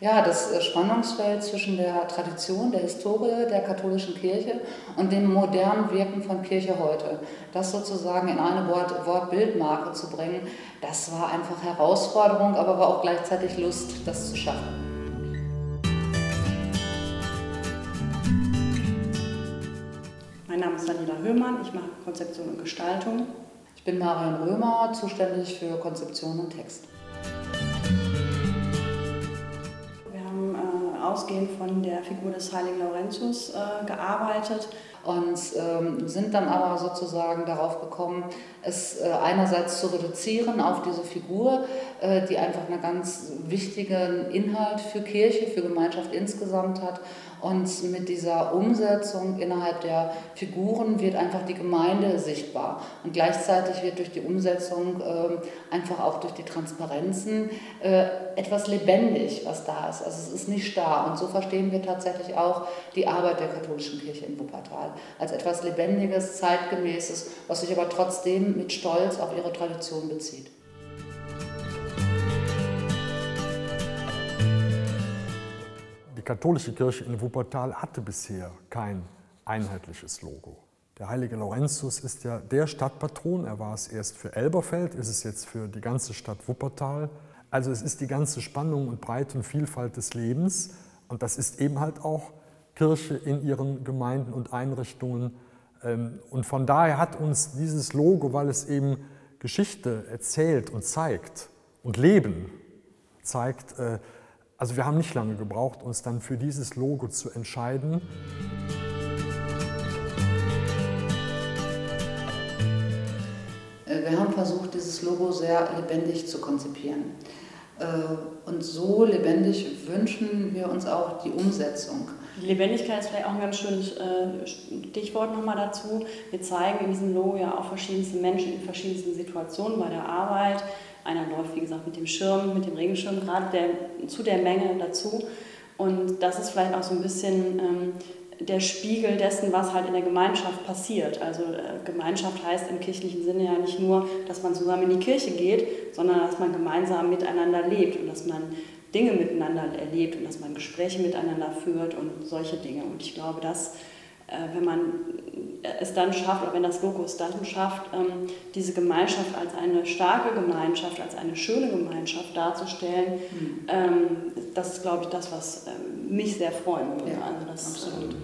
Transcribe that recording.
Ja, das äh, Spannungsfeld zwischen der Tradition, der Historie der katholischen Kirche und dem modernen Wirken von Kirche heute, das sozusagen in eine Wort-Bildmarke zu bringen, das war einfach Herausforderung, aber war auch gleichzeitig Lust, das zu schaffen. Mein Name ist Daniela Höhmann, ich mache Konzeption und Gestaltung. Ich bin Marion Römer, zuständig für Konzeption und Text. Ausgehend von der Figur des heiligen Laurentius äh, gearbeitet. Und ähm, sind dann aber sozusagen darauf gekommen, es äh, einerseits zu reduzieren auf diese Figur, äh, die einfach einen ganz wichtigen Inhalt für Kirche, für Gemeinschaft insgesamt hat und mit dieser Umsetzung innerhalb der Figuren wird einfach die Gemeinde sichtbar. Und gleichzeitig wird durch die Umsetzung äh, einfach auch durch die Transparenzen äh, etwas lebendig, was da ist. Also es ist nicht starr. Und so verstehen wir tatsächlich auch die Arbeit der katholischen Kirche in Wuppertal als etwas Lebendiges, Zeitgemäßes, was sich aber trotzdem mit Stolz auf ihre Tradition bezieht. katholische Kirche in Wuppertal hatte bisher kein einheitliches Logo. Der heilige Laurentius ist ja der Stadtpatron. Er war es erst für Elberfeld, ist es jetzt für die ganze Stadt Wuppertal. Also es ist die ganze Spannung und Breite und Vielfalt des Lebens. Und das ist eben halt auch Kirche in ihren Gemeinden und Einrichtungen. Ähm, und von daher hat uns dieses Logo, weil es eben Geschichte erzählt und zeigt und Leben zeigt, äh, also wir haben nicht lange gebraucht, uns dann für dieses Logo zu entscheiden. Äh, wir haben versucht, dieses Logo sehr lebendig zu konzipieren. Äh, und so lebendig wünschen wir uns auch die Umsetzung. Lebendigkeit ist vielleicht auch ein ganz schönes äh, Stichwort nochmal dazu. Wir zeigen in diesem Logo ja auch verschiedenste Menschen in verschiedensten Situationen bei der Arbeit, einer läuft, wie gesagt, mit dem Schirm, mit dem Regenschirm gerade der, zu der Menge dazu. Und das ist vielleicht auch so ein bisschen ähm, der Spiegel dessen, was halt in der Gemeinschaft passiert. Also äh, Gemeinschaft heißt im kirchlichen Sinne ja nicht nur, dass man zusammen in die Kirche geht, sondern dass man gemeinsam miteinander lebt und dass man Dinge miteinander erlebt und dass man Gespräche miteinander führt und solche Dinge. Und ich glaube, dass äh, wenn man es dann schafft, oder wenn das Logo es dann schafft, ähm, diese Gemeinschaft als eine starke Gemeinschaft, als eine schöne Gemeinschaft darzustellen, mhm. das ist, glaube ich, das, was ähm, mich sehr freuen würde. Ja, also das absolut.